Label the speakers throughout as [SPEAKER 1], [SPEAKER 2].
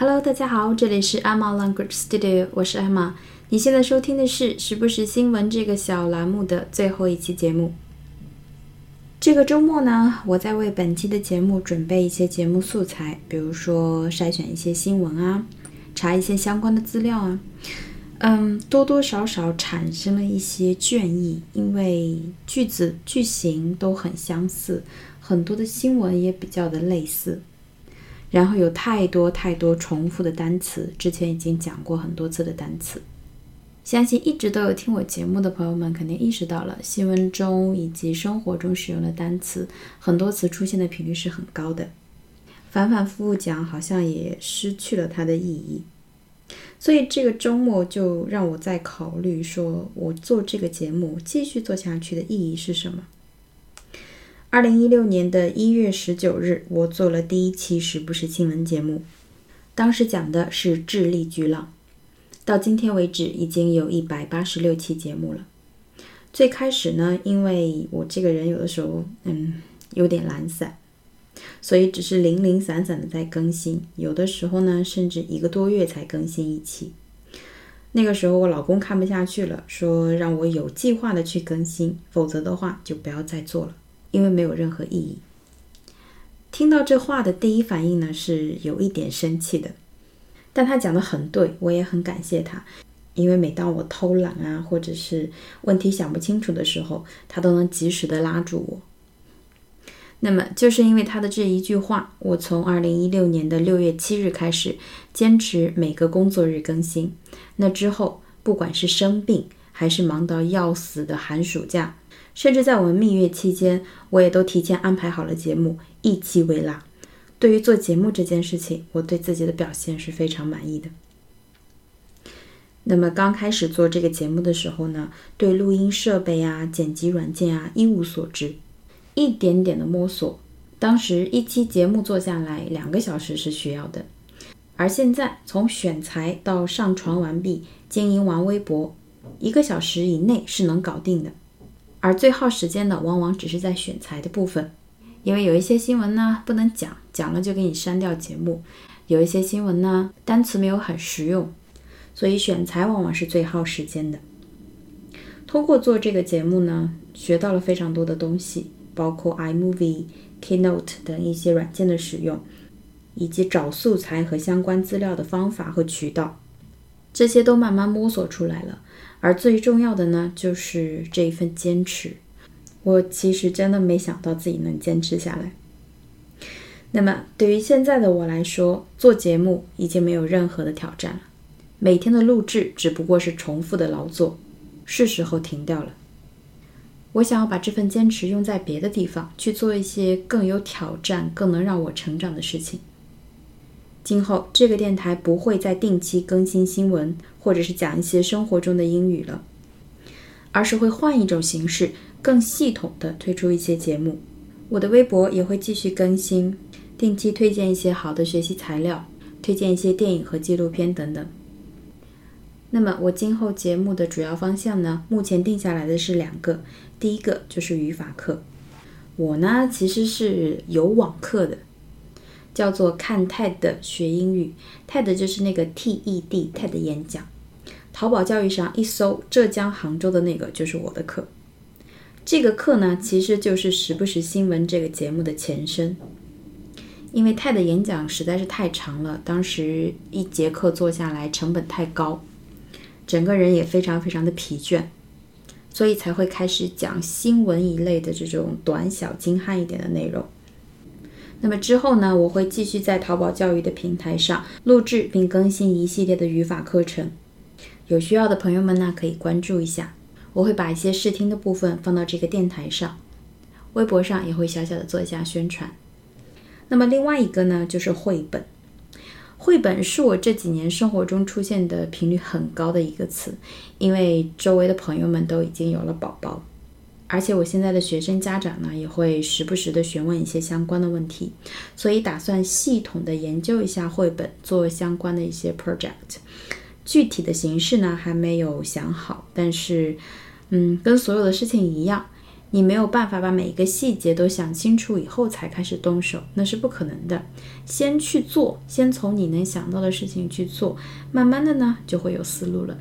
[SPEAKER 1] Hello，大家好，这里是 Emma Language Studio，我是 Emma。你现在收听的是时不时新闻这个小栏目的最后一期节目。这个周末呢，我在为本期的节目准备一些节目素材，比如说筛选一些新闻啊，查一些相关的资料啊。嗯，多多少少产生了一些倦意，因为句子句型都很相似，很多的新闻也比较的类似。然后有太多太多重复的单词，之前已经讲过很多次的单词，相信一直都有听我节目的朋友们肯定意识到了，新闻中以及生活中使用的单词，很多词出现的频率是很高的，反反复复讲好像也失去了它的意义，所以这个周末就让我在考虑，说我做这个节目继续做下去的意义是什么。二零一六年的一月十九日，我做了第一期时不时新闻节目，当时讲的是智利巨浪。到今天为止，已经有一百八十六期节目了。最开始呢，因为我这个人有的时候，嗯，有点懒散，所以只是零零散散的在更新，有的时候呢，甚至一个多月才更新一期。那个时候，我老公看不下去了，说让我有计划的去更新，否则的话就不要再做了。因为没有任何意义。听到这话的第一反应呢，是有一点生气的。但他讲的很对，我也很感谢他。因为每当我偷懒啊，或者是问题想不清楚的时候，他都能及时的拉住我。那么，就是因为他的这一句话，我从二零一六年的六月七日开始，坚持每个工作日更新。那之后，不管是生病，还是忙到要死的寒暑假。甚至在我们蜜月期间，我也都提前安排好了节目，一期为辣。对于做节目这件事情，我对自己的表现是非常满意的。那么刚开始做这个节目的时候呢，对录音设备啊、剪辑软件啊一无所知，一点点的摸索。当时一期节目做下来两个小时是需要的，而现在从选材到上传完毕、经营完微博，一个小时以内是能搞定的。而最耗时间的，往往只是在选材的部分，因为有一些新闻呢不能讲，讲了就给你删掉节目；有一些新闻呢单词没有很实用，所以选材往往是最耗时间的。通过做这个节目呢，学到了非常多的东西，包括 iMovie、Keynote 等一些软件的使用，以及找素材和相关资料的方法和渠道，这些都慢慢摸索出来了。而最重要的呢，就是这一份坚持。我其实真的没想到自己能坚持下来。那么，对于现在的我来说，做节目已经没有任何的挑战了。每天的录制只不过是重复的劳作，是时候停掉了。我想要把这份坚持用在别的地方，去做一些更有挑战、更能让我成长的事情。今后这个电台不会再定期更新新闻，或者是讲一些生活中的英语了，而是会换一种形式，更系统的推出一些节目。我的微博也会继续更新，定期推荐一些好的学习材料，推荐一些电影和纪录片等等。那么我今后节目的主要方向呢，目前定下来的是两个，第一个就是语法课。我呢其实是有网课的。叫做看 TED 学英语，TED 就是那个 TED TED 演讲。淘宝教育上一搜浙江杭州的那个就是我的课。这个课呢，其实就是时不时新闻这个节目的前身。因为 TED 演讲实在是太长了，当时一节课做下来成本太高，整个人也非常非常的疲倦，所以才会开始讲新闻一类的这种短小精悍一点的内容。那么之后呢，我会继续在淘宝教育的平台上录制并更新一系列的语法课程，有需要的朋友们呢可以关注一下。我会把一些试听的部分放到这个电台上，微博上也会小小的做一下宣传。那么另外一个呢，就是绘本。绘本是我这几年生活中出现的频率很高的一个词，因为周围的朋友们都已经有了宝宝。而且我现在的学生家长呢，也会时不时的询问一些相关的问题，所以打算系统的研究一下绘本，做相关的一些 project。具体的形式呢，还没有想好，但是，嗯，跟所有的事情一样，你没有办法把每一个细节都想清楚以后才开始动手，那是不可能的。先去做，先从你能想到的事情去做，慢慢的呢就会有思路了。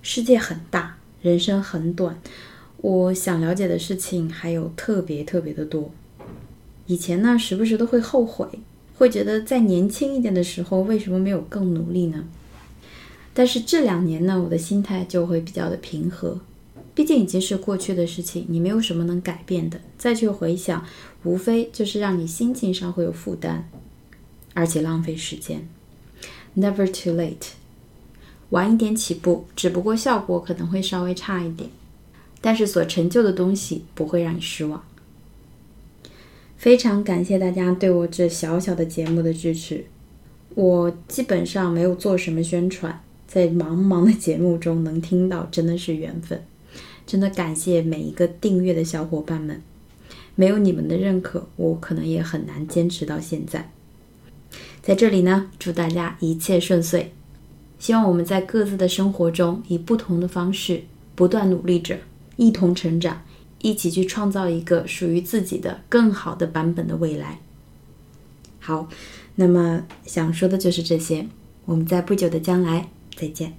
[SPEAKER 1] 世界很大，人生很短，我想了解的事情还有特别特别的多。以前呢，时不时都会后悔，会觉得在年轻一点的时候为什么没有更努力呢？但是这两年呢，我的心态就会比较的平和。毕竟已经是过去的事情，你没有什么能改变的。再去回想，无非就是让你心情上会有负担，而且浪费时间。Never too late，晚一点起步，只不过效果可能会稍微差一点，但是所成就的东西不会让你失望。非常感谢大家对我这小小的节目的支持。我基本上没有做什么宣传，在茫茫的节目中能听到，真的是缘分。真的感谢每一个订阅的小伙伴们，没有你们的认可，我可能也很难坚持到现在。在这里呢，祝大家一切顺遂，希望我们在各自的生活中以不同的方式不断努力着，一同成长，一起去创造一个属于自己的更好的版本的未来。好，那么想说的就是这些，我们在不久的将来再见。